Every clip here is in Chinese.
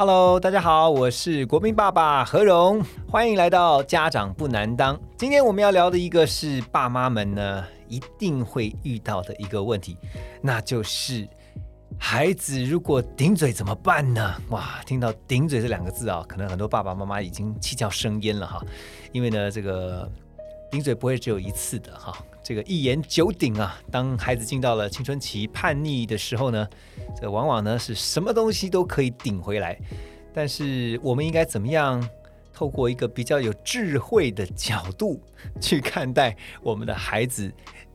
Hello，大家好，我是国民爸爸何荣，欢迎来到家长不难当。今天我们要聊的一个是爸妈们呢一定会遇到的一个问题，那就是孩子如果顶嘴怎么办呢？哇，听到顶嘴这两个字啊，可能很多爸爸妈妈已经气叫生烟了哈，因为呢这个。顶嘴不会只有一次的哈，这个一言九鼎啊。当孩子进到了青春期叛逆的时候呢，这往往呢是什么东西都可以顶回来。但是我们应该怎么样透过一个比较有智慧的角度去看待我们的孩子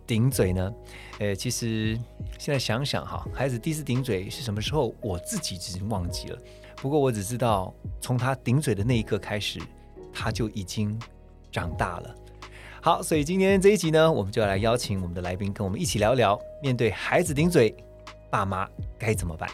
顶嘴呢？呃，其实现在想想哈，孩子第一次顶嘴是什么时候，我自己已经忘记了。不过我只知道，从他顶嘴的那一刻开始，他就已经长大了。好，所以今天这一集呢，我们就要来邀请我们的来宾跟我们一起聊聊，面对孩子顶嘴，爸妈该怎么办？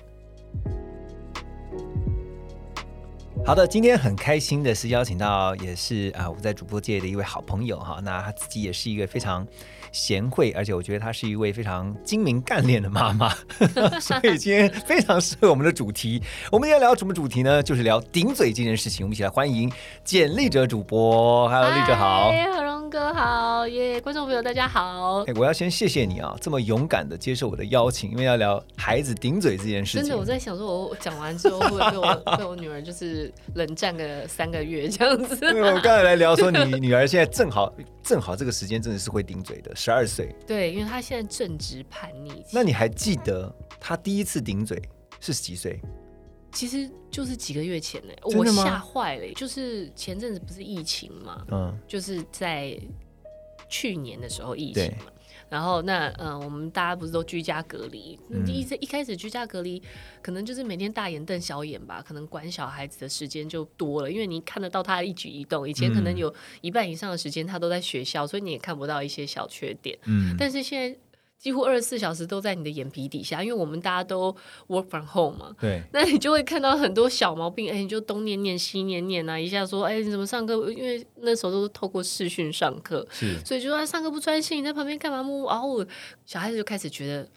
好的，今天很开心的是邀请到，也是啊我在主播界的一位好朋友哈，那他自己也是一个非常贤惠，而且我觉得他是一位非常精明干练的妈妈，所以今天非常适合我们的主题。我们要聊什么主题呢？就是聊顶嘴这件事情。我们一起来欢迎简历者主播，Hello，丽哲好。哥好耶！观众朋友大家好。哎，我要先谢谢你啊，这么勇敢的接受我的邀请，因为要聊孩子顶嘴这件事情。真的，我在想说，我讲完之后会被我 被我女儿就是冷战个三个月这样子。因为我刚才来聊说，你 女儿现在正好正好这个时间真的是会顶嘴的，十二岁。对，因为她现在正值叛逆。那你还记得她第一次顶嘴是几岁？其实就是几个月前呢，我吓坏了。就是前阵子不是疫情嘛，嗯，就是在去年的时候疫情嘛，然后那嗯，我们大家不是都居家隔离？第一次一开始居家隔离，可能就是每天大眼瞪小眼吧，可能管小孩子的时间就多了，因为你看得到他的一举一动。以前可能有一半以上的时间他都在学校，所以你也看不到一些小缺点。嗯，但是现在。几乎二十四小时都在你的眼皮底下，因为我们大家都 work from home 嘛，对，那你就会看到很多小毛病，哎，你就东念念西念念啊，一下说，哎，你怎么上课？因为那时候都是透过视讯上课，是，所以就说上课不专心，你在旁边干嘛？木哦，小孩子就开始觉得。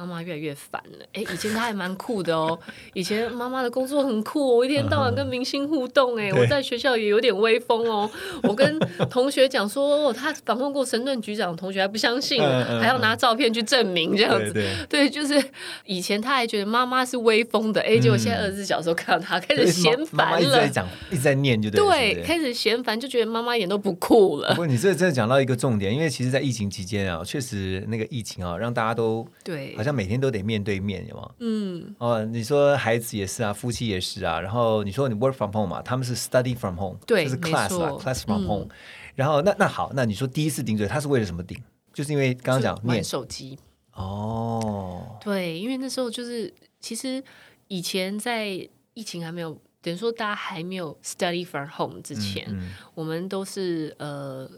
妈妈越来越烦了。哎，以前他还蛮酷的哦。以前妈妈的工作很酷，我一天到晚跟明星互动。哎，我在学校也有点威风哦。我跟同学讲说，他访问过神盾局长，同学还不相信，还要拿照片去证明这样子。对，就是以前他还觉得妈妈是威风的。哎，结果现在二十四小时看到他开始嫌烦了，一直在讲，一直在念，就对。对，开始嫌烦，就觉得妈妈一点都不酷了。不过你这真的讲到一个重点，因为其实，在疫情期间啊，确实那个疫情啊，让大家都对，好像。每天都得面对面，有吗？嗯，哦，你说孩子也是啊，夫妻也是啊，然后你说你 work from home 嘛，他们是 study from home，对，就是 class 啊，class from home。然后那那好，那你说第一次顶嘴，他是为了什么顶？就是因为刚刚讲玩手机。哦，对，因为那时候就是其实以前在疫情还没有，等于说大家还没有 study from home 之前，我们都是呃。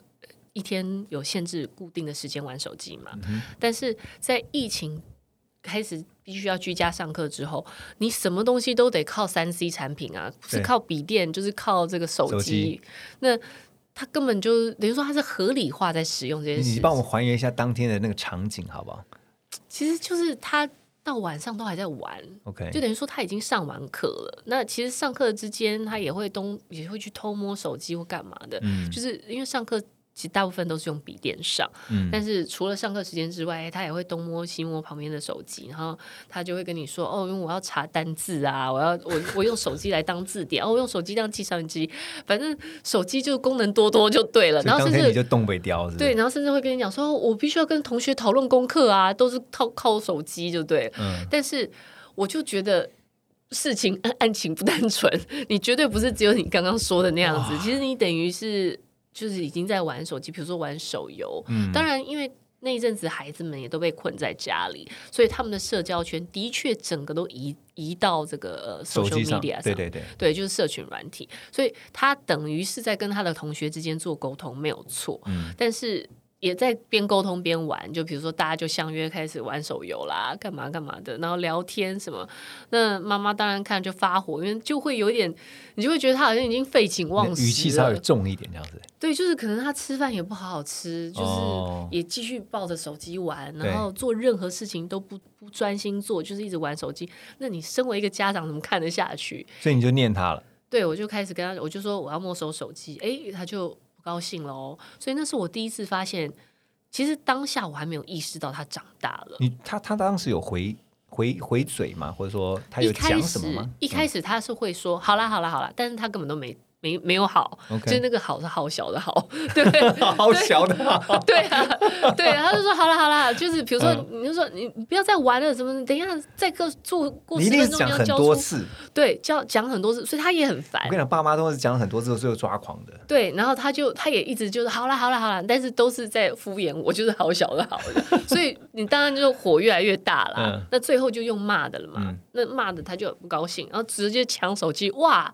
一天有限制固定的时间玩手机嘛？但是在疫情开始必须要居家上课之后，你什么东西都得靠三 C 产品啊，不是靠笔电就是靠这个手机。那他根本就等于说他是合理化在使用这件事。你帮我还原一下当天的那个场景好不好？其实就是他到晚上都还在玩，OK，就等于说他已经上完课了。那其实上课之间他也会东也会去偷摸手机或干嘛的，就是因为上课。其实大部分都是用笔电上，但是除了上课时间之外，他也会东摸西摸旁边的手机，然后他就会跟你说：“哦，因为我要查单字啊，我要我我用手机来当字典，哦，我用手机当计算机，反正手机就功能多多就对了。”然后甚至你就东北雕，对，然后甚至会跟你讲说：“我必须要跟同学讨论功课啊，都是靠靠手机就对。”嗯，但是我就觉得事情 案情不单纯，你绝对不是只有你刚刚说的那样子，其实你等于是。就是已经在玩手机，比如说玩手游。嗯，当然，因为那一阵子孩子们也都被困在家里，所以他们的社交圈的确整个都移移到这个手机上，对对对，对，就是社群软体，所以他等于是在跟他的同学之间做沟通，没有错，嗯，但是。也在边沟通边玩，就比如说大家就相约开始玩手游啦，干嘛干嘛的，然后聊天什么。那妈妈当然看就发火，因为就会有点，你就会觉得他好像已经废寝忘食，语气稍微重一点这样子。对，就是可能他吃饭也不好好吃，就是也继续抱着手机玩，然后做任何事情都不不专心做，就是一直玩手机。那你身为一个家长，怎么看得下去？所以你就念他了。对，我就开始跟他，我就说我要没收手机，哎，他就。高兴了哦，所以那是我第一次发现，其实当下我还没有意识到他长大了。你他他当时有回回回嘴吗？或者说他有讲什么吗？一开始他是会说好啦好啦好啦，但是他根本都没。没没有好，就是那个好是好小的好，对，好小的好，对啊，对，他就说好了好了，就是比如说，你就说你不要再玩了，什么？等一下再过做过十分钟要很多次，对，教讲很多次，所以他也很烦。我跟你讲，爸妈都是讲很多次，最后抓狂的。对，然后他就他也一直就是好了好了好了，但是都是在敷衍我，就是好小的好的，所以你当然就火越来越大了。那最后就用骂的了嘛，那骂的他就不高兴，然后直接抢手机，哇！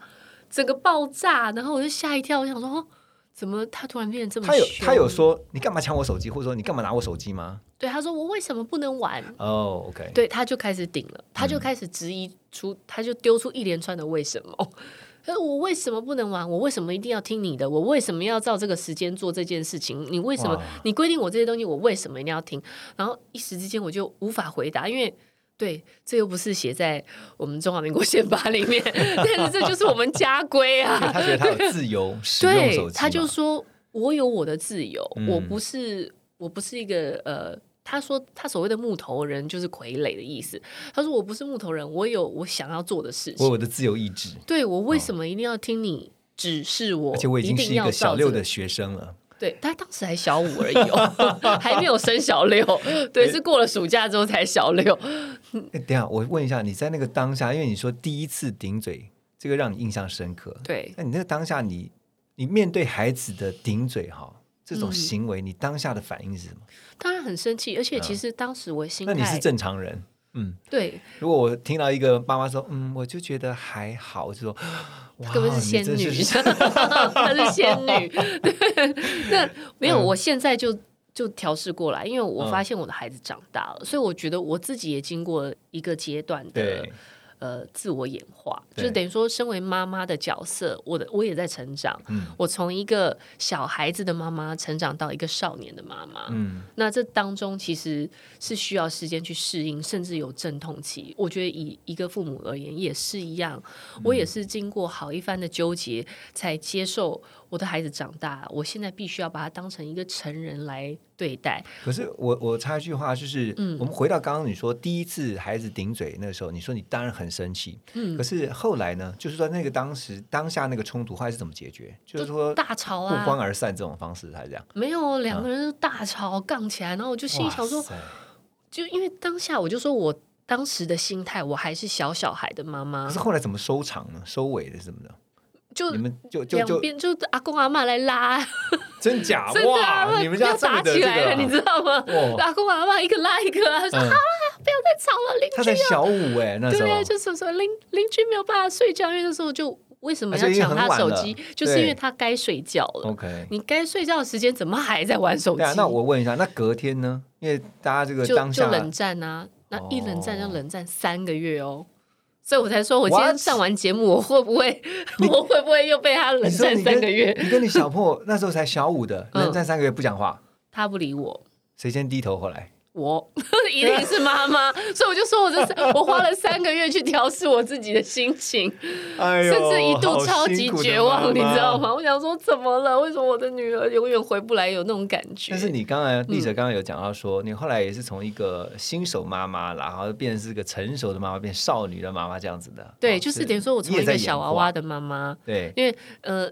整个爆炸，然后我就吓一跳，我想说，哦，怎么他突然变得这么？他有他有说你干嘛抢我手机，或者说你干嘛拿我手机吗？对，他说我为什么不能玩？哦，OK，对，他就开始顶了，他就开始质疑出，他就丢出一连串的为什么？他说我为什么不能玩？我为什么一定要听你的？我为什么要照这个时间做这件事情？你为什么你规定我这些东西，我为什么一定要听？然后一时之间我就无法回答，因为。对，这又不是写在我们中华民国宪法里面，但是这就是我们家规啊。他觉得他有自由 使用手机，他就说我有我的自由，我不是我不是一个呃，他说他所谓的木头人就是傀儡的意思。他说我不是木头人，我有我想要做的事情，我有我的自由意志。对我为什么一定要听你指示我？而且我已经是一个小六的学生了。对他当时还小五而已哦，还没有升小六。对，是过了暑假之后才小六。等下我问一下，你在那个当下，因为你说第一次顶嘴，这个让你印象深刻。对，那你那个当下，你你面对孩子的顶嘴哈这种行为，你当下的反应是什么？当然很生气，而且其实当时我心那你是正常人。嗯，对。如果我听到一个妈妈说，嗯，我就觉得还好，我就说，哇，根本是仙女，她是仙女。那没有，我现在就就调试过来，因为我发现我的孩子长大了，所以我觉得我自己也经过一个阶段的。呃，自我演化，就等于说，身为妈妈的角色，我的我也在成长。嗯，我从一个小孩子的妈妈成长到一个少年的妈妈。嗯，那这当中其实是需要时间去适应，甚至有阵痛期。我觉得以一个父母而言也是一样，我也是经过好一番的纠结，才接受我的孩子长大。我现在必须要把他当成一个成人来。对待，可是我我插一句话，就是嗯我们回到刚刚你说第一次孩子顶嘴那时候，你说你当然很生气，嗯，可是后来呢，就是说那个当时当下那个冲突后来是怎么解决？就是说大吵啊，不欢而散这种方式还是这样？没有，两个人都大吵杠起来，然后我就心里想说，就因为当下我就说我当时的心态，我还是小小孩的妈妈。可是后来怎么收场呢？收尾的什么的？就你们就就两边就阿公阿妈来拉。真假哇！你们家打起来了，你知道吗？阿公阿妈一个拉一个，他说：“好了，不要再吵了。”邻居他在小五哎，那时候对，就是说邻邻居没有办法睡觉，因为那时候就为什么要抢他手机？就是因为他该睡觉了。OK，你该睡觉的时间怎么还在玩手机？那我问一下，那隔天呢？因为大家这个当下就冷战啊，那一冷战就冷战三个月哦。所以我才说，我今天上完节目，我会不会，我会不会又被他冷战三个月？你跟你小破那时候才小五的，冷战三个月不讲话，他不理我，谁先低头？后来。我 一定是妈妈，所以我就说，我这是 我花了三个月去调试我自己的心情，甚至一度超级绝望，你知道吗？我想说，怎么了？为什么我的女儿永远回不来？有那种感觉。但是你刚才丽哲刚刚有讲到说，你后来也是从一个新手妈妈，然后变成是个成熟的妈妈，变少女的妈妈这样子的。对，就是等于说我从一个小娃娃的妈妈，对，因为呃。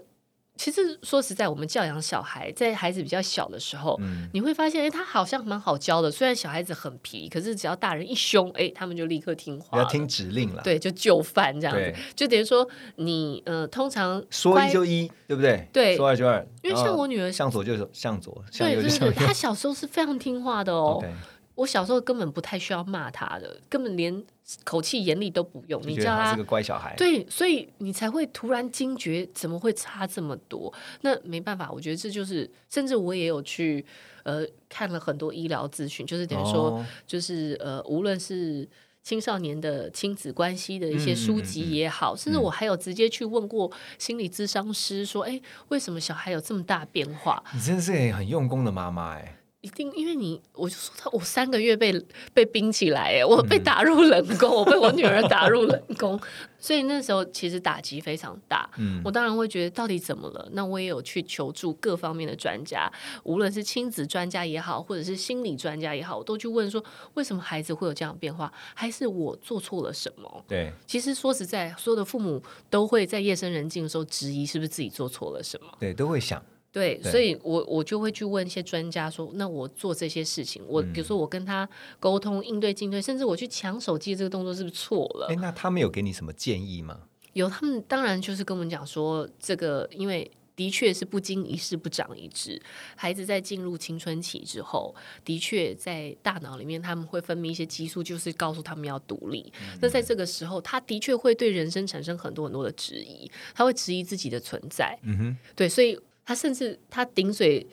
其实说实在，我们教养小孩，在孩子比较小的时候，你会发现，哎，他好像蛮好教的。虽然小孩子很皮，可是只要大人一凶，哎，他们就立刻听话，要听指令了。对，就就范这样子，就等于说你呃，通常说一就一，对不对？对，说二就二。因为像我女儿向左就向左，对对对，她小时候是非常听话的哦。我小时候根本不太需要骂他的，根本连口气严厉都不用。你叫他是个乖小孩，对，所以你才会突然惊觉怎么会差这么多？那没办法，我觉得这就是，甚至我也有去呃看了很多医疗咨询，就是等于说，就是呃，无论是青少年的亲子关系的一些书籍也好，甚至我还有直接去问过心理咨商师，说，哎，为什么小孩有这么大变化？你真的是很用功的妈妈，哎。一定，因为你，我就说他，我三个月被被冰起来，哎，我被打入冷宫，我被我女儿打入冷宫，所以那时候其实打击非常大。嗯，我当然会觉得到底怎么了？那我也有去求助各方面的专家，无论是亲子专家也好，或者是心理专家也好，我都去问说，为什么孩子会有这样变化？还是我做错了什么？对，其实说实在，所有的父母都会在夜深人静的时候质疑，是不是自己做错了什么？对，都会想。对，所以我我就会去问一些专家说，那我做这些事情，我比如说我跟他沟通应对进退，甚至我去抢手机这个动作是不是错了？哎，那他们有给你什么建议吗？有，他们当然就是跟我们讲说，这个因为的确是不经一事不长一智，孩子在进入青春期之后，的确在大脑里面他们会分泌一些激素，就是告诉他们要独立。那在这个时候，他的确会对人生产生很多很多的质疑，他会质疑自己的存在。嗯哼，对，所以。他甚至他顶嘴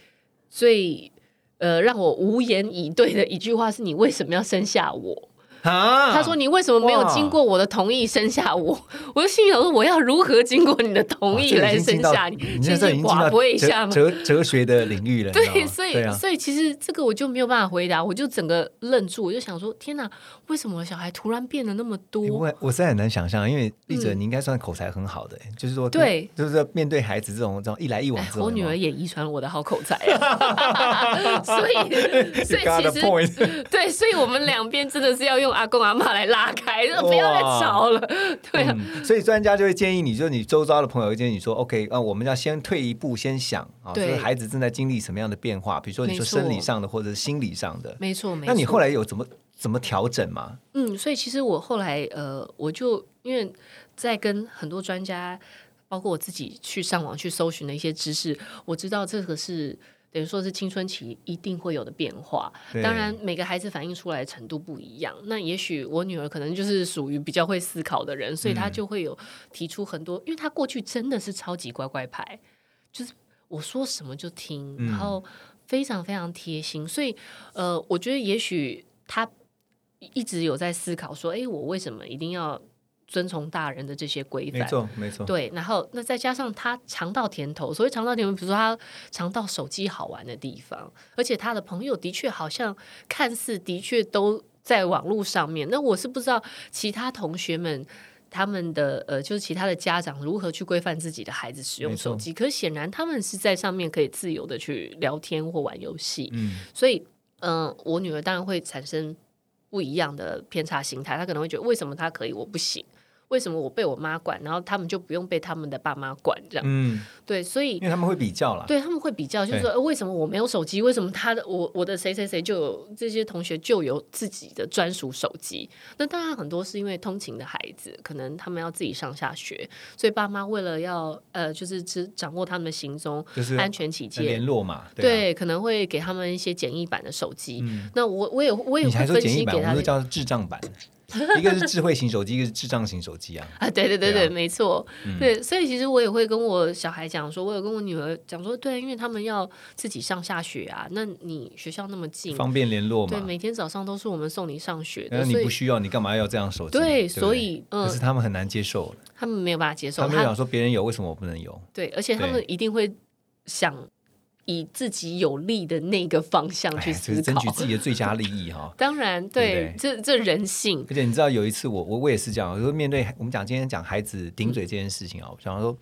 最呃让我无言以对的一句话是：“你为什么要生下我？”他说：“你为什么没有经过我的同意生下我？” 我就心想说：“我要如何经过你的同意来生下你？”你现在已经进到哲哲学的领域了。对，所以所以其实这个我就没有办法回答，我就整个愣住，我就想说：“天哪，为什么小孩突然变得那么多？”我我实在很难想象，因为丽哲你应该算口才很好的，就是说，对，就是面对孩子这种这种一来一往之后，我女儿也遗传我的好口才啊。所以所以其实对，所以我们两边真的是要用。阿公阿妈来拉开，不要再吵了。对啊，所以专家就会建议你，就是你周遭的朋友会建议你说，OK，啊，我们要先退一步，先想啊，就是孩子正在经历什么样的变化，比如说你说生理上的或者是心理上的，没错没错。那你后来有怎么怎么调整吗？嗯，所以其实我后来呃，我就因为在跟很多专家，包括我自己去上网去搜寻的一些知识，我知道这个是。等于说是青春期一定会有的变化，当然每个孩子反映出来的程度不一样。那也许我女儿可能就是属于比较会思考的人，所以她就会有提出很多，因为她过去真的是超级乖乖牌，就是我说什么就听，然后非常非常贴心。所以呃，我觉得也许她一直有在思考说，哎，我为什么一定要？遵从大人的这些规范，没错，没错。对，然后那再加上他尝到甜头，所谓尝到甜头，比如说他尝到手机好玩的地方，而且他的朋友的确好像看似的确都在网络上面。那我是不知道其他同学们他们的呃，就是其他的家长如何去规范自己的孩子使用手机。可是显然他们是在上面可以自由的去聊天或玩游戏。嗯，所以嗯，我女儿当然会产生不一样的偏差心态，他可能会觉得为什么他可以，我不行。为什么我被我妈管，然后他们就不用被他们的爸妈管？这样，嗯，对，所以因为他们会比较了，对他们会比较，就是说，为什么我没有手机？为什么他的我我的谁谁谁就有这些同学就有自己的专属手机？那当然很多是因为通勤的孩子，可能他们要自己上下学，所以爸妈为了要呃，就是只掌握他们的行踪，就是安全起见，联络嘛，对，可能会给他们一些简易版的手机。那我我也我也会分析给他，们叫智障版。一个是智慧型手机，一个是智障型手机啊！啊，对对对对，没错，对，所以其实我也会跟我小孩讲说，我有跟我女儿讲说，对，因为他们要自己上下学啊，那你学校那么近，方便联络嘛？对，每天早上都是我们送你上学，那你不需要，你干嘛要这样手机？对，所以，可是他们很难接受，他们没有办法接受，他们想说别人有，为什么我不能有？对，而且他们一定会想。以自己有利的那个方向去思考，争取自己的最佳利益哈。当然，对，这这人性。而且你知道，有一次我我我也是这样，我说面对我们讲今天讲孩子顶嘴这件事情啊，我想说，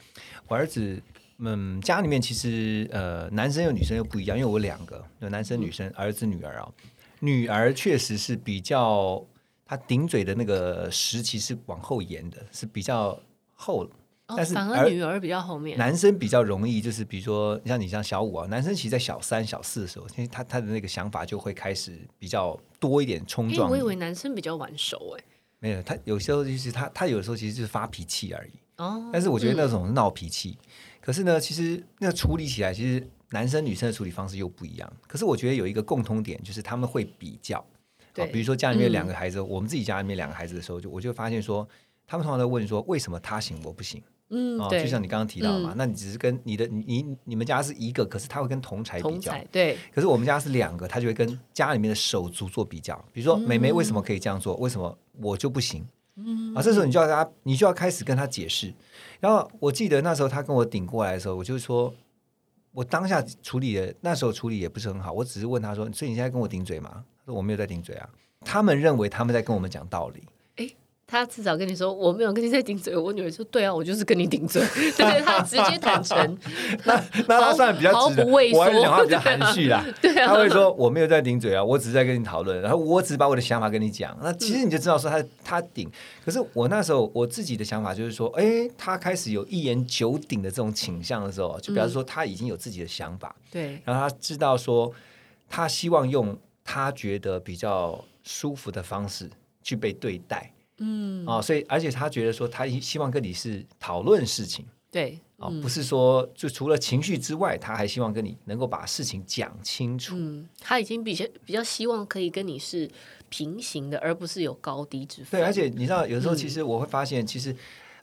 我儿子嗯家里面其实呃男生有女生又不一样，因为我两个有男生女生儿子女儿啊，女儿确实是比较他顶嘴的那个时期是往后延的，是比较后。但是反而女儿比较后面，男生比较容易，就是比如说像你像小五啊，男生其实，在小三、小四的时候，其实他他的那个想法就会开始比较多一点冲撞。我以为男生比较晚熟哎，没有，他有时候就是他他有时候其实就是发脾气而已哦。但是我觉得那种闹脾气，可是呢，其实那处理起来，其实男生女生的处理方式又不一样。可是我觉得有一个共通点，就是他们会比较。对，比如说家里面两个孩子，我们自己家里面两个孩子的时候，就我就发现说，他们通常在问说，为什么他行我不行？嗯，哦，就像你刚刚提到嘛，那你只是跟你的你你们家是一个，可是他会跟同才比较，对。可是我们家是两个，他就会跟家里面的手足做比较。比如说，美眉为什么可以这样做？为什么我就不行？嗯，啊，这时候你就要跟他，你就要开始跟他解释。然后我记得那时候他跟我顶过来的时候，我就说，我当下处理的那时候处理也不是很好，我只是问他说，所以你现在跟我顶嘴吗？他说我没有在顶嘴啊。他们认为他们在跟我们讲道理。他至少跟你说我没有跟你在顶嘴，我女儿说对啊，我就是跟你顶嘴，对他直接坦诚，那那他算比较毫不畏缩，我讲话比较含蓄啦，对啊，他会说我没有在顶嘴啊，我只是在跟你讨论，然后我只是把我的想法跟你讲，那其实你就知道说他他顶，可是我那时候我自己的想法就是说，哎，他开始有一言九鼎的这种倾向的时候，就表示说他已经有自己的想法，对，然后他知道说他希望用他觉得比较舒服的方式去被对待。嗯啊，所以而且他觉得说，他希望跟你是讨论事情，对啊，不是说就除了情绪之外，他还希望跟你能够把事情讲清楚。嗯，他已经比较比较希望可以跟你是平行的，而不是有高低之分。对，而且你知道，有时候其实我会发现，其实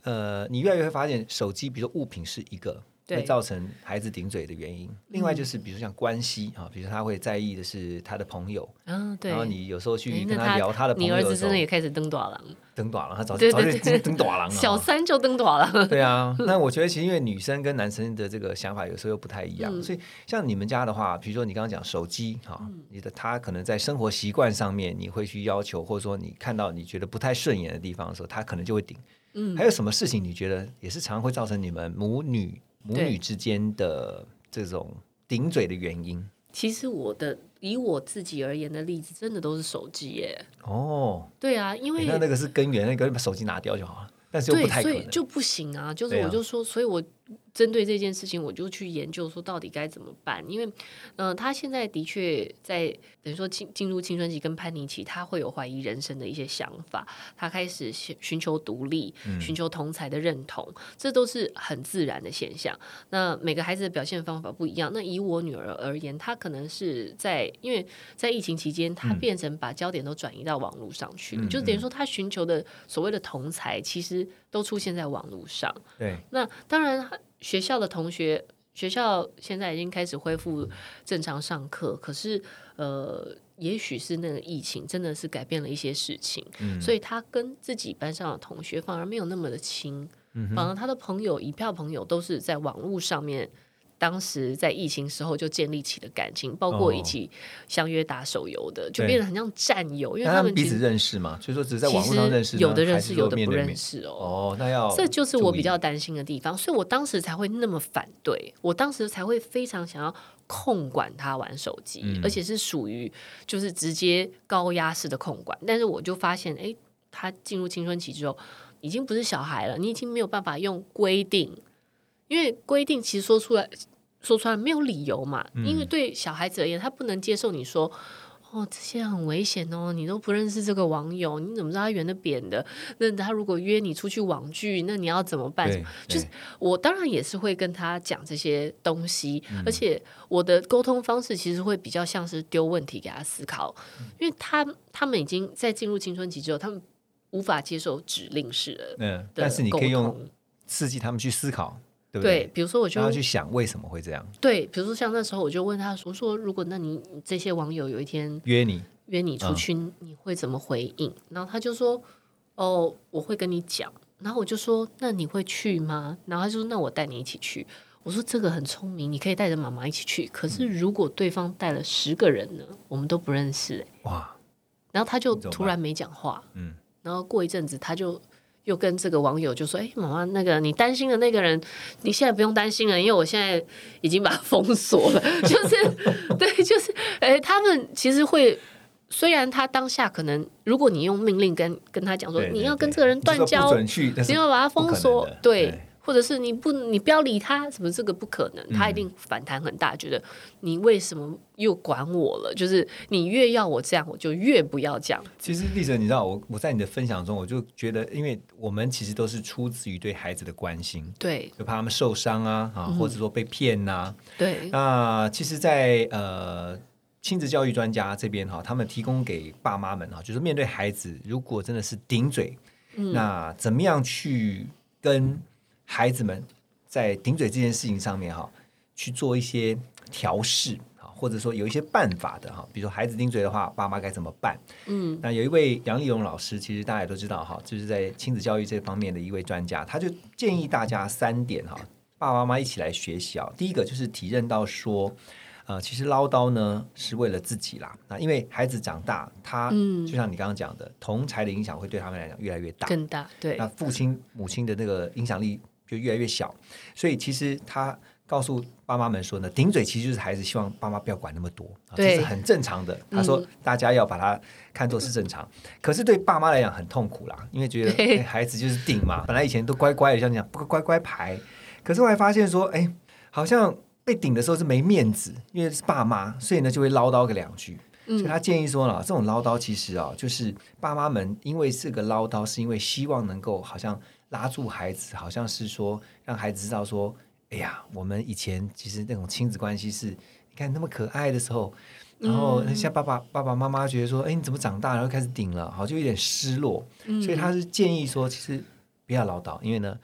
呃，你越来越会发现，手机比如说物品是一个。会造成孩子顶嘴的原因。另外就是，比如像关系啊，比如他会在意的是他的朋友，嗯，对。然后你有时候去跟他聊他的朋友，你儿子真的也开始登短廊，登短廊，他早早 就登短廊了。小三就登短廊。对啊，那我觉得其实因为女生跟男生的这个想法有时候又不太一样，所以像你们家的话，比如说你刚刚讲手机哈，你的他可能在生活习惯上面你会去要求，或者说你看到你觉得不太顺眼的地方的时候，他可能就会顶。嗯，还有什么事情你觉得也是常常会造成你们母女？母女之间的这种顶嘴的原因，其实我的以我自己而言的例子，真的都是手机耶。哦，对啊，因为那那个是根源，那个把手机拿掉就好了。但是又不太可能，就不行啊。就是我就说，所以我。针对这件事情，我就去研究说到底该怎么办。因为，嗯，他现在的确在等于说进进入青春期跟叛逆期，他会有怀疑人生的一些想法，他开始寻寻求独立，寻求同才的认同，这都是很自然的现象。那每个孩子的表现方法不一样。那以我女儿而言，她可能是在因为在疫情期间，她变成把焦点都转移到网络上去了，就等于说她寻求的所谓的同才，其实都出现在网络上。对，那当然。学校的同学，学校现在已经开始恢复正常上课，可是呃，也许是那个疫情真的是改变了一些事情，所以他跟自己班上的同学反而没有那么的亲，反而他的朋友一票朋友都是在网络上面。当时在疫情时候就建立起的感情，包括一起相约打手游的，就变得很像战友，因为他们彼此认识嘛，所以说只是在网络上认识，有的认识，有的不认识哦。哦，那要这就是我比较担心的地方，所以我当时才会那么反对，我当时才会非常想要控管他玩手机，而且是属于就是直接高压式的控管。但是我就发现，哎，他进入青春期之后，已经不是小孩了，你已经没有办法用规定。因为规定其实说出来说出来没有理由嘛，因为对小孩子而言，他不能接受你说哦这些很危险哦，你都不认识这个网友，你怎么知道他圆的扁的？那他如果约你出去网剧，那你要怎么办？就是我当然也是会跟他讲这些东西，而且我的沟通方式其实会比较像是丢问题给他思考，因为他他们已经在进入青春期之后，他们无法接受指令式的，嗯，但是你可以用刺激他们去思考。对，比如说我就要去想为什么会这样。对，比如说像那时候我就问他，我说如果那你这些网友有一天约你约你出去，你会怎么回应？然后他就说哦，我会跟你讲。然后我就说那你会去吗？然后他就说那我带你一起去。我说这个很聪明，你可以带着妈妈一起去。可是如果对方带了十个人呢？我们都不认识。哇！然后他就突然没讲话。嗯。然后过一阵子他就。又跟这个网友就说：“哎，妈妈，那个你担心的那个人，你现在不用担心了，因为我现在已经把他封锁了。就是，对，就是，哎，他们其实会，虽然他当下可能，如果你用命令跟跟他讲说，你要跟这个人断交，你要把他封锁，对，或者是你不你不要理他，什么这个不可能，他一定反弹很大，觉得你为什么又管我了？就是你越要我这样，我就越不要这样。其实丽哲，你知道我我在你的分享中，我就觉得，因为我们其实都是出自于对孩子的关心，对，就怕他们受伤啊啊，或者说被骗呐，对。那其实，在呃亲子教育专家这边哈，他们提供给爸妈们哈，就是面对孩子，如果真的是顶嘴，那怎么样去跟？孩子们在顶嘴这件事情上面哈，去做一些调试啊，或者说有一些办法的哈。比如说孩子顶嘴的话，爸妈该怎么办？嗯，那有一位杨丽荣老师，其实大家也都知道哈，就是在亲子教育这方面的一位专家，他就建议大家三点哈，爸爸妈妈一起来学习啊。第一个就是体认到说，呃，其实唠叨呢是为了自己啦。那因为孩子长大，他就像你刚刚讲的，同才的影响会对他们来讲越来越大，更大。对，那父亲母亲的那个影响力。就越来越小，所以其实他告诉爸妈们说呢，顶嘴其实就是孩子希望爸妈不要管那么多，这是很正常的。他说大家要把它看作是正常，可是对爸妈来讲很痛苦啦，因为觉得孩子就是顶嘛，本来以前都乖乖的，像你讲不乖乖牌，可是我还发现说，哎，好像被顶的时候是没面子，因为是爸妈，所以呢就会唠叨个两句。所以他建议说了，这种唠叨其实啊，就是爸妈们因为这个唠叨，是因为希望能够好像。拉住孩子，好像是说让孩子知道说，哎呀，我们以前其实那种亲子关系是，你看那么可爱的时候，然后像爸爸爸爸妈妈觉得说，哎，你怎么长大然后开始顶了，好就有点失落，所以他是建议说，其实不要唠叨，因为呢，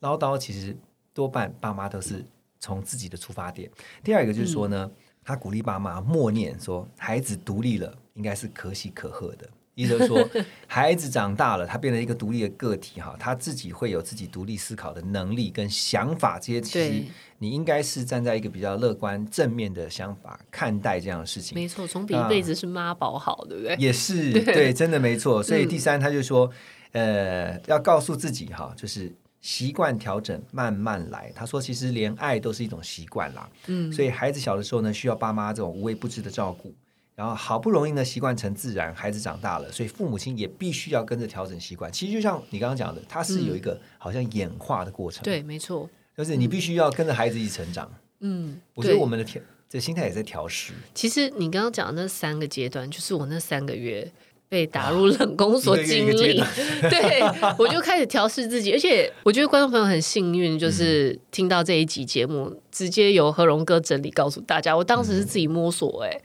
唠叨其实多半爸妈都是从自己的出发点。第二个就是说呢，他鼓励爸妈默念说，孩子独立了，应该是可喜可贺的。意思说，孩子长大了，他变成一个独立的个体哈，他自己会有自己独立思考的能力跟想法。这些其实你应该是站在一个比较乐观正面的想法看待这样的事情。没错，总比一辈子是妈宝好，对不对？也是 对，真的没错。所以第三，他就说，呃，要告诉自己哈，就是习惯调整，慢慢来。他说，其实连爱都是一种习惯啦。嗯，所以孩子小的时候呢，需要爸妈这种无微不至的照顾。然后好不容易呢习惯成自然，孩子长大了，所以父母亲也必须要跟着调整习惯。其实就像你刚刚讲的，它是有一个好像演化的过程。对，没错，就是你必须要跟着孩子一起成长。嗯，我觉得我们的调这心态也在调试。其实你刚刚讲的那三个阶段，就是我那三个月被打入冷宫所经历。对，我就开始调试自己，而且我觉得观众朋友很幸运，就是听到这一集节目，直接由何荣哥整理告诉大家。我当时是自己摸索，哎。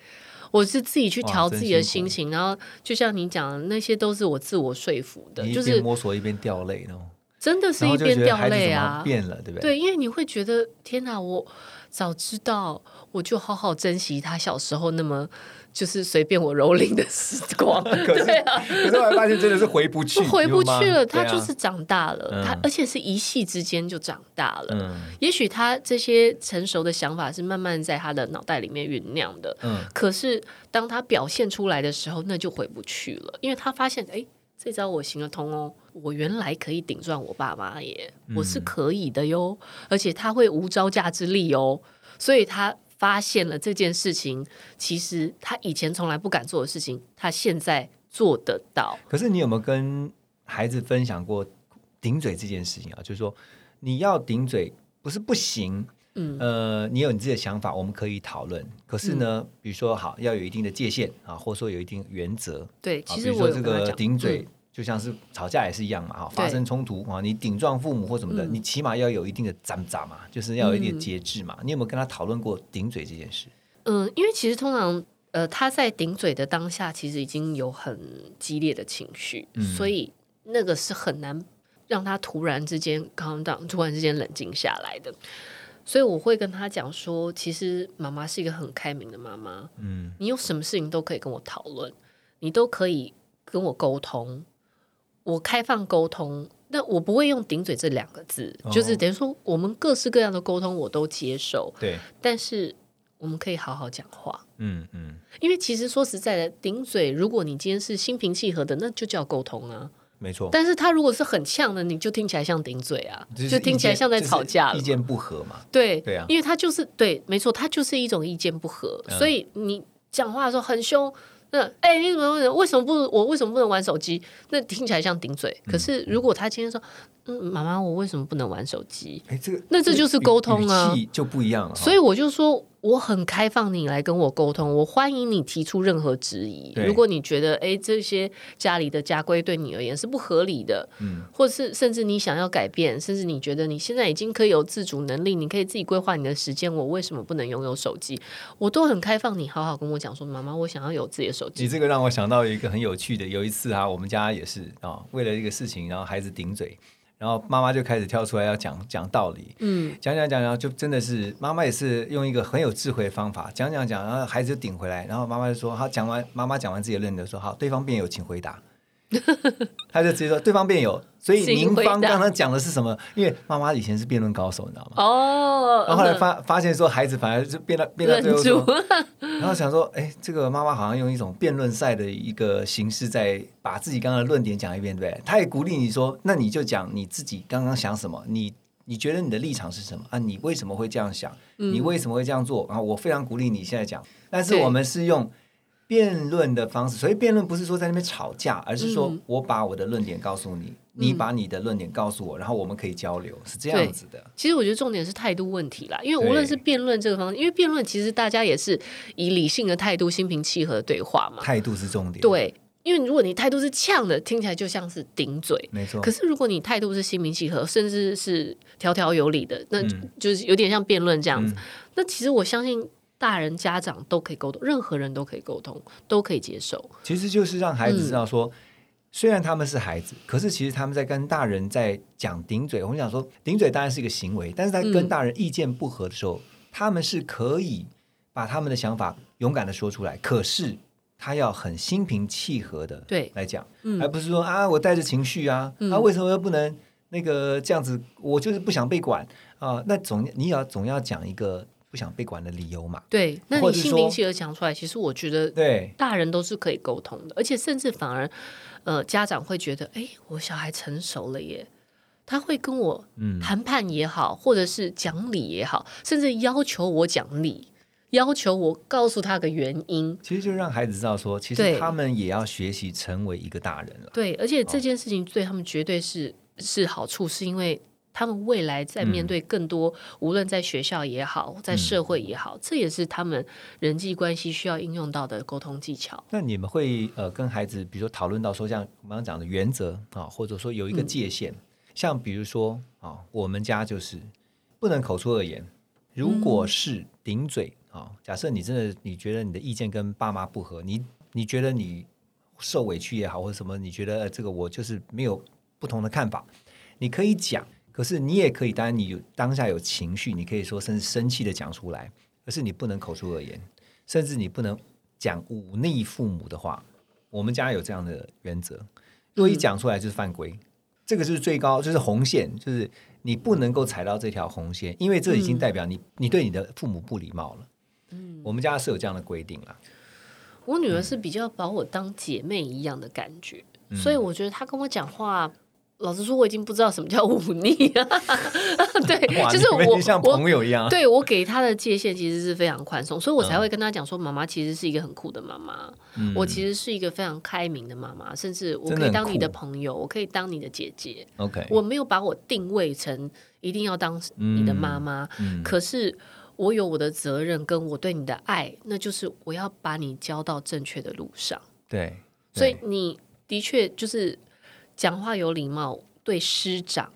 我是自己去调自己的心情，然后就像你讲的，那些都是我自我说服的，就是摸索一边掉泪哦，真的是一边掉泪啊，变了，对不对？对，因为你会觉得天哪，我早知道，我就好好珍惜他小时候那么。就是随便我蹂躏的时光，对啊，可是我发现真的是回不去，回不去了。他就是长大了，他而且是一夕之间就长大了。嗯，也许他这些成熟的想法是慢慢在他的脑袋里面酝酿的。嗯，可是当他表现出来的时候，那就回不去了，因为他发现，哎，这招我行得通哦，我原来可以顶撞我爸妈耶，我是可以的哟，而且他会无招架之力哦，所以他。发现了这件事情，其实他以前从来不敢做的事情，他现在做得到。可是你有没有跟孩子分享过顶嘴这件事情啊？就是说你要顶嘴不是不行，嗯，呃，你有你自己的想法，我们可以讨论。可是呢，比如说好要有一定的界限啊，或者说有一定原则。对，其实我这个顶嘴。就像是吵架也是一样嘛，哈，发生冲突啊，你顶撞父母或什么的，你起码要有一定的攒扎嘛，就是要有一点节制嘛。你有没有跟他讨论过顶嘴这件事？嗯，因为其实通常，呃，他在顶嘴的当下，其实已经有很激烈的情绪，所以那个是很难让他突然之间 calm down，突然之间冷静下来的。所以我会跟他讲说，其实妈妈是一个很开明的妈妈，嗯，你有什么事情都可以跟我讨论，你都可以跟我沟通。我开放沟通，那我不会用顶嘴这两个字，就是等于说我们各式各样的沟通我都接受。对，但是我们可以好好讲话。嗯嗯，因为其实说实在的，顶嘴，如果你今天是心平气和的，那就叫沟通啊。没错。但是他如果是很呛的，你就听起来像顶嘴啊，就听起来像在吵架，意见不合嘛。对对啊，因为他就是对，没错，他就是一种意见不合，所以你讲话的时候很凶。那哎，你怎么为什么不我为什么不能玩手机？那听起来像顶嘴。可是如果他今天说，嗯，妈妈，我为什么不能玩手机？哎，这个那这就是沟通啊，就不一样了。所以我就说。我很开放，你来跟我沟通，我欢迎你提出任何质疑。如果你觉得哎这些家里的家规对你而言是不合理的，嗯，或是甚至你想要改变，甚至你觉得你现在已经可以有自主能力，你可以自己规划你的时间，我为什么不能拥有手机？我都很开放，你好好跟我讲说，妈妈，我想要有自己的手机。你这个让我想到一个很有趣的，有一次啊，我们家也是啊，为了一个事情，然后孩子顶嘴。然后妈妈就开始跳出来要讲讲道理，嗯，讲讲讲讲，就真的是妈妈也是用一个很有智慧的方法。讲讲讲，然后孩子就顶回来，然后妈妈就说，好，讲完妈妈讲完自己的论点，说好，对方辩友请回答。他就直接说对方辩友，所以您方刚刚讲的是什么？因为妈妈以前是辩论高手，你知道吗？哦，然后后来发发现说孩子反而就变到变到最后说，然后想说，哎，这个妈妈好像用一种辩论赛的一个形式，在把自己刚刚的论点讲一遍，对不对？他也鼓励你说，那你就讲你自己刚刚想什么，你你觉得你的立场是什么啊？你为什么会这样想？你为什么会这样做？然后我非常鼓励你现在讲，但是我们是用。辩论的方式，所以辩论不是说在那边吵架，而是说我把我的论点告诉你，你把你的论点告诉我，然后我们可以交流，是这样子的。其实我觉得重点是态度问题啦，因为无论是辩论这个方式，因为辩论其实大家也是以理性的态度、心平气和的对话嘛。态度是重点。对，因为如果你态度是呛的，听起来就像是顶嘴。没错。可是如果你态度是心平气和，甚至是条条有理的，那就是有点像辩论这样子。那其实我相信。大人、家长都可以沟通，任何人都可以沟通，都可以接受。其实就是让孩子知道说，虽然他们是孩子，可是其实他们在跟大人在讲顶嘴。我们讲说，顶嘴当然是一个行为，但是在跟大人意见不合的时候，他们是可以把他们的想法勇敢的说出来。可是他要很心平气和的对来讲，而不是说啊，我带着情绪啊，啊，为什么又不能那个这样子？我就是不想被管啊。那总你要总要讲一个。不想被管的理由嘛？对，那你心平气和讲出来，其实我觉得，对大人都是可以沟通的，而且甚至反而，呃，家长会觉得，哎，我小孩成熟了耶，他会跟我谈判也好，或者是讲理也好，甚至要求我讲理，要求我告诉他个原因。其实就让孩子知道说，其实他们也要学习成为一个大人了。对，而且这件事情对他们绝对是是好处，是因为。他们未来在面对更多，无论在学校也好，在社会也好，这也是他们人际关系需要应用到的沟通技巧。那你们会呃跟孩子，比如说讨论到说，像我刚刚讲的原则啊，或者说有一个界限，像比如说啊，我们家就是不能口出恶言。如果是顶嘴啊，假设你真的你觉得你的意见跟爸妈不合，你你觉得你受委屈也好，或者什么，你觉得这个我就是没有不同的看法，你可以讲。可是你也可以，当然你有当下有情绪，你可以说甚至生气的讲出来。可是你不能口出恶言，甚至你不能讲忤逆父母的话。我们家有这样的原则，若一讲出来就是犯规，这个就是最高，就是红线，就是你不能够踩到这条红线，因为这已经代表你你对你的父母不礼貌了。嗯，我们家是有这样的规定了。我女儿是比较把我当姐妹一样的感觉，所以我觉得她跟我讲话。老实说，我已经不知道什么叫忤逆了。对，就是我像朋友一样。对我给他的界限其实是非常宽松，所以我才会跟他讲说，妈妈其实是一个很酷的妈妈。我其实是一个非常开明的妈妈，甚至我可以当你的朋友，我可以当你的姐姐。OK，我没有把我定位成一定要当你的妈妈，可是我有我的责任跟我对你的爱，那就是我要把你教到正确的路上。对，所以你的确就是。讲话有礼貌，对师长，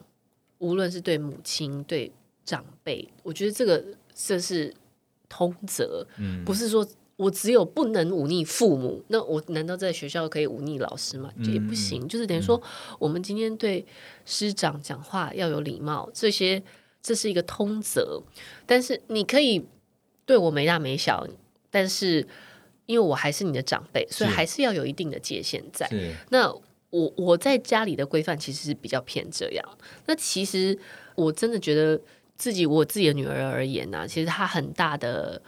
无论是对母亲、对长辈，我觉得这个这是通则，嗯，不是说我只有不能忤逆父母，那我难道在学校可以忤逆老师吗？这也不行，就是等于说，我们今天对师长讲话要有礼貌，这些这是一个通则，但是你可以对我没大没小，但是因为我还是你的长辈，所以还是要有一定的界限在。那。我我在家里的规范其实是比较偏这样。那其实我真的觉得自己我自己的女儿而言呢，其实她很大的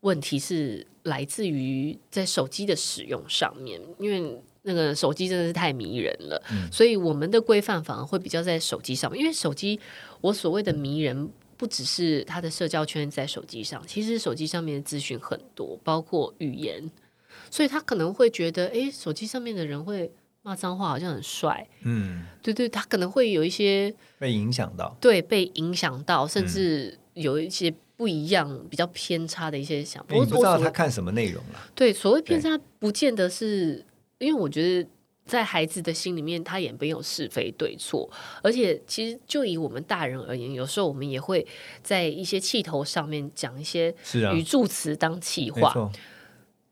问题是来自于在手机的使用上面，因为那个手机真的是太迷人了，所以我们的规范反而会比较在手机上面。因为手机，我所谓的迷人，不只是它的社交圈在手机上，其实手机上面的资讯很多，包括语言。所以他可能会觉得，哎，手机上面的人会骂脏话，好像很帅。嗯，对对，他可能会有一些被影响到，对，被影响到，甚至有一些不一样、比较偏差的一些想法。我不知道他看什么内容了。对，所谓偏差，不见得是因为我觉得。在孩子的心里面，他也没有是非对错，而且其实就以我们大人而言，有时候我们也会在一些气头上面讲一些语助词当气话。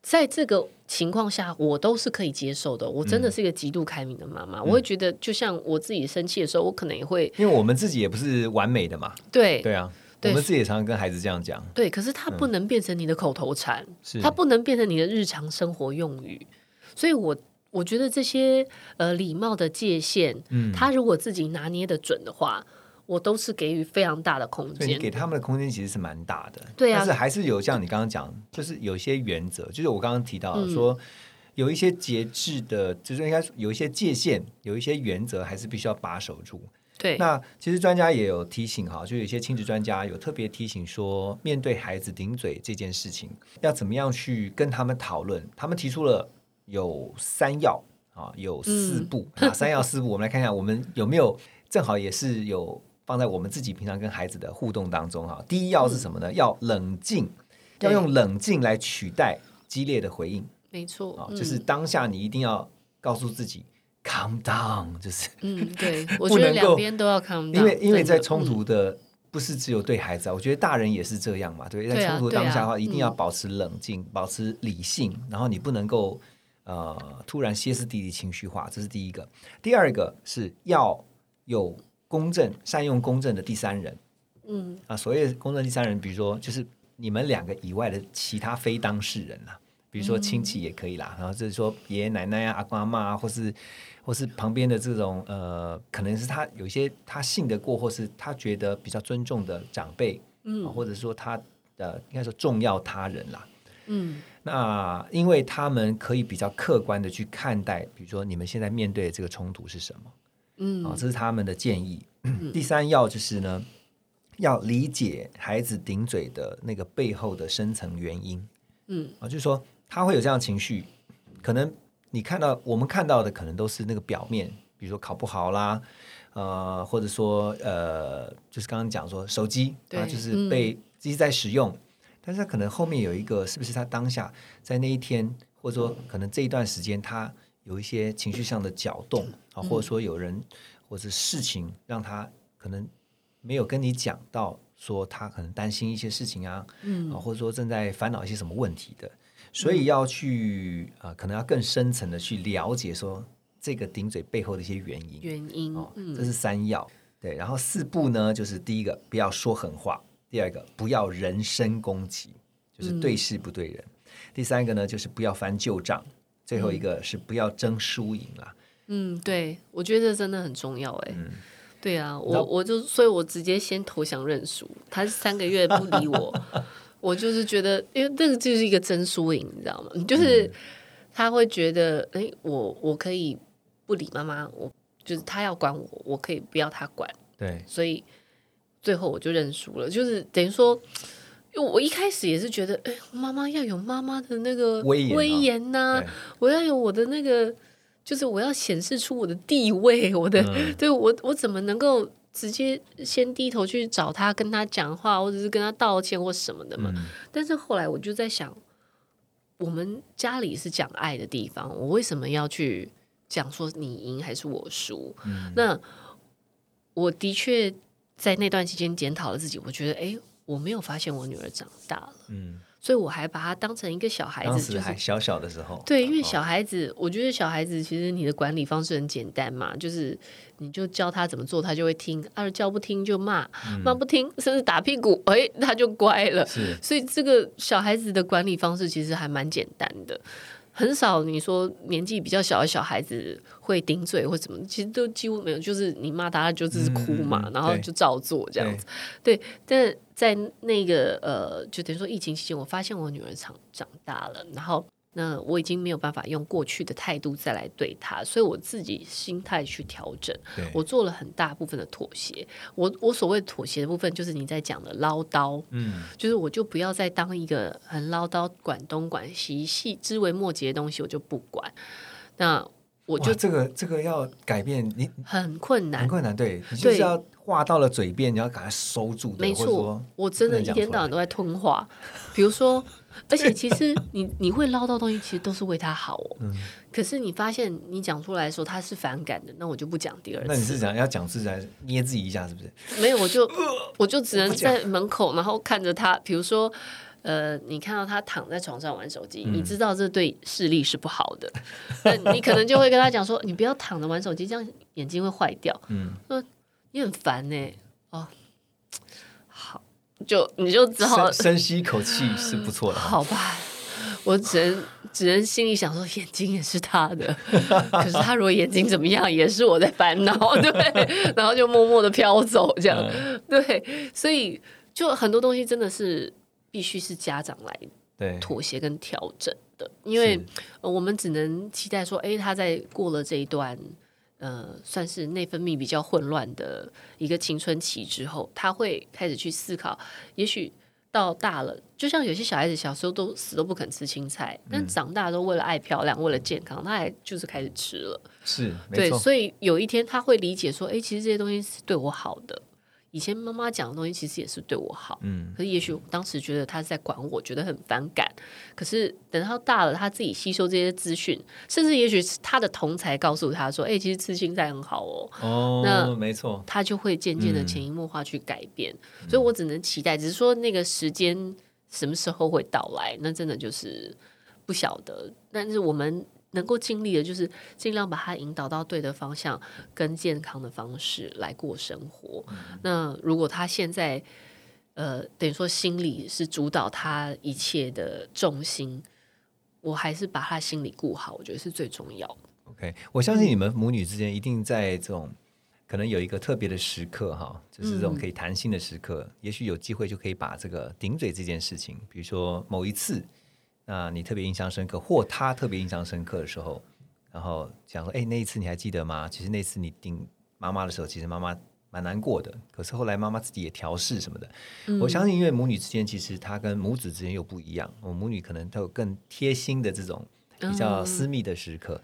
在这个情况下，我都是可以接受的。我真的是一个极度开明的妈妈，我会觉得，就像我自己生气的时候，我可能也会，因为我们自己也不是完美的嘛。对对啊，我们自己也常常跟孩子这样讲。对，可是他不能变成你的口头禅，他不能变成你的日常生活用语，所以我。我觉得这些呃礼貌的界限，嗯，他如果自己拿捏的准的话，我都是给予非常大的空间。给他们的空间其实是蛮大的，对啊。但是还是有像你刚刚讲，就是有一些原则，就是我刚刚提到说，有一些节制的，就是应该有一些界限，有一些原则，还是必须要把守住。对。那其实专家也有提醒哈，就有一些亲子专家有特别提醒说，面对孩子顶嘴这件事情，要怎么样去跟他们讨论？他们提出了。有三要啊，有四步啊，三要四步，我们来看一下，我们有没有正好也是有放在我们自己平常跟孩子的互动当中哈。第一要是什么呢？要冷静，要用冷静来取代激烈的回应。没错啊，就是当下你一定要告诉自己 calm down，就是嗯，对，我觉得两边都要 calm down，因为因为在冲突的不是只有对孩子啊，我觉得大人也是这样嘛，对，在冲突当下的话，一定要保持冷静，保持理性，然后你不能够。呃，突然歇斯底里、情绪化，这是第一个。第二个是要有公正、善用公正的第三人。嗯，啊，所谓公正第三人，比如说就是你们两个以外的其他非当事人啦，比如说亲戚也可以啦。然后就是说爷爷奶奶啊、阿公阿妈啊，或是或是旁边的这种呃，可能是他有一些他信得过，或是他觉得比较尊重的长辈，嗯，或者说他的应该说重要他人啦。嗯，那因为他们可以比较客观的去看待，比如说你们现在面对的这个冲突是什么，嗯，啊，这是他们的建议。第三要就是呢，要理解孩子顶嘴的那个背后的深层原因，嗯，啊，就是说他会有这样情绪，可能你看到我们看到的可能都是那个表面，比如说考不好啦，呃，或者说呃，就是刚刚讲说手机，他就是被机在使用。但是他可能后面有一个，是不是他当下在那一天，或者说可能这一段时间，他有一些情绪上的搅动啊，或者说有人或者事情让他可能没有跟你讲到，说他可能担心一些事情啊，嗯啊，或者说正在烦恼一些什么问题的，所以要去啊，可能要更深层的去了解说这个顶嘴背后的一些原因，原因哦，这是三要对，然后四步呢，就是第一个不要说狠话。第二个，不要人身攻击，就是对事不对人。第三个呢，就是不要翻旧账。最后一个是不要争输赢啦。嗯，对，我觉得真的很重要哎。嗯，对啊，我我就所以，我直接先投降认输。他三个月不理我，我就是觉得，因为这个就是一个真输赢，你知道吗？就是他会觉得，哎，我我可以不理妈妈，我就是他要管我，我可以不要他管。对，所以。最后我就认输了，就是等于说，因为我一开始也是觉得，哎，妈妈要有妈妈的那个威严呐，我要有我的那个，就是我要显示出我的地位，我的，对我我怎么能够直接先低头去找他跟他讲话，或者是跟他道歉或什么的嘛？但是后来我就在想，我们家里是讲爱的地方，我为什么要去讲说你赢还是我输？那我的确。在那段期间检讨了自己，我觉得哎，我没有发现我女儿长大了，嗯，所以我还把他当成一个小孩子，就是还小小的时候，对，因为小孩子，我觉得小孩子其实你的管理方式很简单嘛，就是你就教他怎么做，他就会听；二教不听就骂，骂不听甚至打屁股，哎，他就乖了。是，所以这个小孩子的管理方式其实还蛮简单的。很少你说年纪比较小的小孩子会顶嘴或什么，其实都几乎没有。就是你骂他，就只是哭嘛，然后就照做这样子。对，但在那个呃，就等于说疫情期间，我发现我女儿长长大了，然后那我已经没有办法用过去的态度再来对他，所以我自己心态去调整。我做了很大部分的妥协。我我所谓妥协的部分，就是你在讲的唠叨，嗯，就是我就不要再当一个很唠叨、管东管西、细枝微末节的东西，我就不管。那我就这个这个要改变，你很困难，很困难。对，你就是要话到了嘴边，你要赶快收住。没错，我真的一天到晚都在吞话。比如说，而且其实你 你会捞到东西，其实都是为他好哦。嗯。可是你发现你讲出来的时候他是反感的，那我就不讲第二次。那你是讲要讲自然捏自己一下，是不是？没有，我就我就只能在门口，然后看着他。比如说。呃，你看到他躺在床上玩手机，你知道这对视力是不好的，那你可能就会跟他讲说：“ 你不要躺着玩手机，这样眼睛会坏掉。”嗯，说你很烦呢。哦，好，就你就只好深吸一口气是不错的。好吧，我只能只能心里想说，眼睛也是他的，可是他如果眼睛怎么样，也是我在烦恼，对，然后就默默的飘走，这样。对，所以就很多东西真的是。必须是家长来妥协跟调整的，因为我们只能期待说，哎，他在过了这一段呃，算是内分泌比较混乱的一个青春期之后，他会开始去思考。也许到大了，就像有些小孩子小时候都死都不肯吃青菜，但长大都为了爱漂亮，为了健康，他还就是开始吃了。是，对，所以有一天他会理解说，哎，其实这些东西是对我好的。以前妈妈讲的东西其实也是对我好，嗯，可是也许当时觉得他在管我，觉得很反感。可是等到大了，他自己吸收这些资讯，甚至也许是他的同才告诉他说：“哎，其实吃青菜很好哦。”哦，那没错，他就会渐渐的潜移默化去改变。所以我只能期待，只是说那个时间什么时候会到来，那真的就是不晓得。但是我们。能够尽力的，就是尽量把他引导到对的方向，跟健康的方式来过生活。那如果他现在，呃，等于说心理是主导他一切的重心，我还是把他心理顾好，我觉得是最重要的。OK，我相信你们母女之间一定在这种可能有一个特别的时刻，哈，就是这种可以谈心的时刻，也许有机会就可以把这个顶嘴这件事情，比如说某一次。那你特别印象深刻，或他特别印象深刻的时候，然后讲说：“哎，那一次你还记得吗？其实那次你顶妈妈的时候，其实妈妈蛮难过的。可是后来妈妈自己也调试什么的。我相信，因为母女之间，其实她跟母子之间又不一样。我母女可能都有更贴心的这种比较私密的时刻。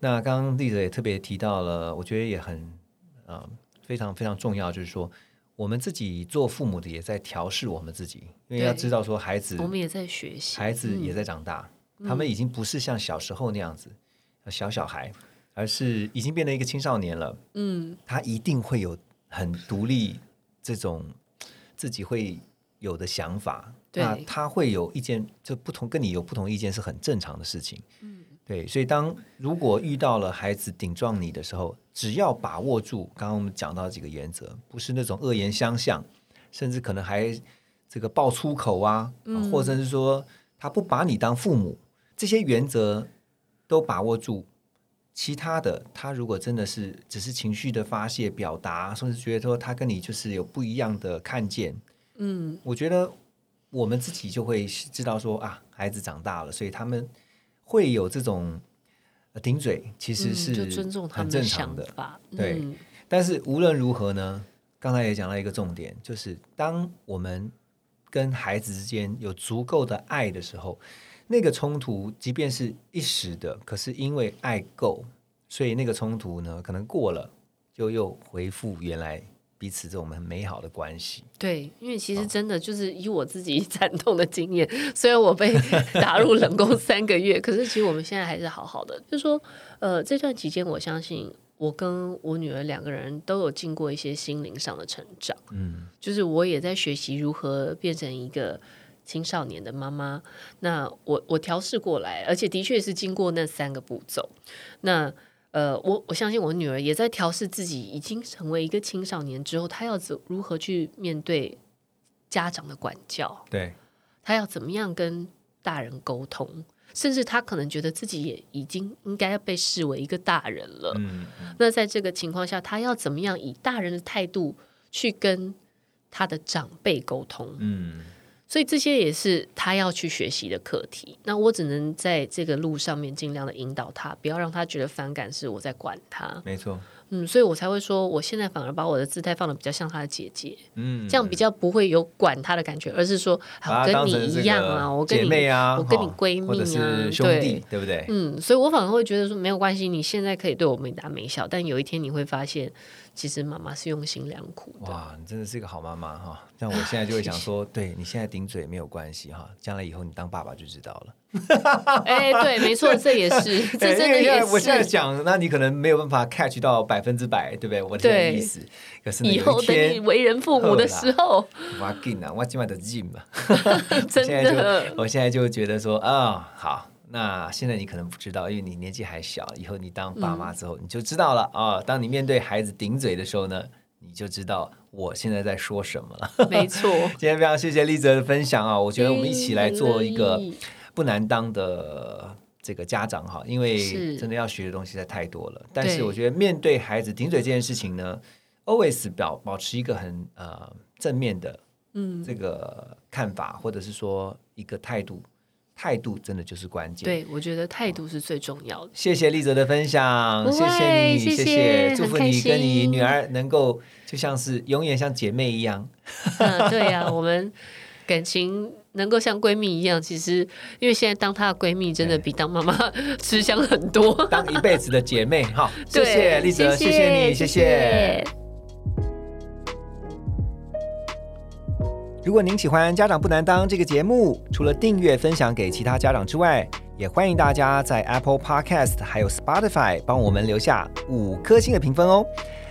那刚刚丽子也特别提到了，我觉得也很啊非常非常重要，就是说。我们自己做父母的也在调试我们自己，因为要知道说孩子，我们也在学习，孩子也在长大，他们已经不是像小时候那样子小小孩，而是已经变成一个青少年了。嗯，他一定会有很独立这种自己会有的想法，那他会有意见，就不同跟你有不同意见是很正常的事情。嗯。对，所以当如果遇到了孩子顶撞你的时候，只要把握住刚刚我们讲到几个原则，不是那种恶言相向，甚至可能还这个爆粗口啊，或者是说他不把你当父母，这些原则都把握住。其他的，他如果真的是只是情绪的发泄、表达，甚至觉得说他跟你就是有不一样的看见，嗯，我觉得我们自己就会知道说啊，孩子长大了，所以他们。会有这种顶嘴，其实是很正常的。对，但是无论如何呢，刚才也讲到一个重点，就是当我们跟孩子之间有足够的爱的时候，那个冲突即便是一时的，可是因为爱够，所以那个冲突呢，可能过了就又恢复原来。彼此这种很美好的关系，对，因为其实真的就是以我自己 惨痛的经验，虽然我被 打入冷宫三个月，可是其实我们现在还是好好的。就是说，呃，这段期间，我相信我跟我女儿两个人都有经过一些心灵上的成长，嗯，就是我也在学习如何变成一个青少年的妈妈。那我我调试过来，而且的确是经过那三个步骤。那呃，我我相信我女儿也在调试自己，已经成为一个青少年之后，她要怎如何去面对家长的管教？对，她要怎么样跟大人沟通？甚至她可能觉得自己也已经应该要被视为一个大人了。嗯，那在这个情况下，她要怎么样以大人的态度去跟他的长辈沟通？嗯，所以这些也是他要去学习的课题。那我只能在这个路上面尽量的引导他，不要让他觉得反感，是我在管他。没错。嗯，所以我才会说，我现在反而把我的姿态放的比较像他的姐姐，嗯，这样比较不会有管他的感觉，而是说，好跟你一样啊，我跟你啊，我跟你闺蜜啊，兄弟，对不对？嗯，所以我反而会觉得说，没有关系，你现在可以对我没大没小，但有一天你会发现。其实妈妈是用心良苦的。哇，你真的是一个好妈妈哈！像我现在就会想说，对你现在顶嘴没有关系哈，将来以后你当爸爸就知道了。哎，对，没错，这也是，这真的也是。我现在讲，那你可能没有办法 catch 到百分之百，对不对？我的意思。可是以后等你为人父母的时候，我紧啊，我今晚的进嘛。真的，我现在就觉得说啊，好。那现在你可能不知道，因为你年纪还小。以后你当爸妈之后，你就知道了啊。当你面对孩子顶嘴的时候呢，你就知道我现在在说什么了。没错。今天非常谢谢丽泽的分享啊！我觉得我们一起来做一个不难当的这个家长哈，因为真的要学的东西在太多了。但是我觉得面对孩子顶嘴这件事情呢，always 表保持一个很呃正面的嗯这个看法，或者是说一个态度。态度真的就是关键。对，我觉得态度是最重要的。谢谢丽泽的分享，谢谢你，谢谢，祝福你跟你女儿能够就像是永远像姐妹一样。嗯，对呀，我们感情能够像闺蜜一样，其实因为现在当她的闺蜜，真的比当妈妈 吃香很多。当一辈子的姐妹，哈，谢谢丽泽，谢谢你，谢谢。如果您喜欢《家长不难当》这个节目，除了订阅、分享给其他家长之外，也欢迎大家在 Apple Podcast 还有 Spotify 帮我们留下五颗星的评分哦。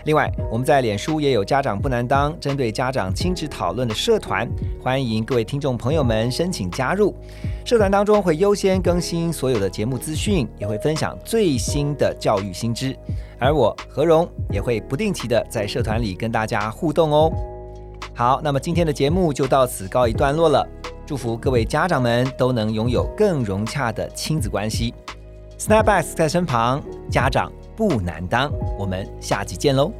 另外，我们在脸书也有《家长不难当》针对家长亲子讨论的社团，欢迎各位听众朋友们申请加入。社团当中会优先更新所有的节目资讯，也会分享最新的教育新知，而我何荣也会不定期的在社团里跟大家互动哦。好，那么今天的节目就到此告一段落了。祝福各位家长们都能拥有更融洽的亲子关系。Snapbacks 在身旁，家长不难当。我们下集见喽。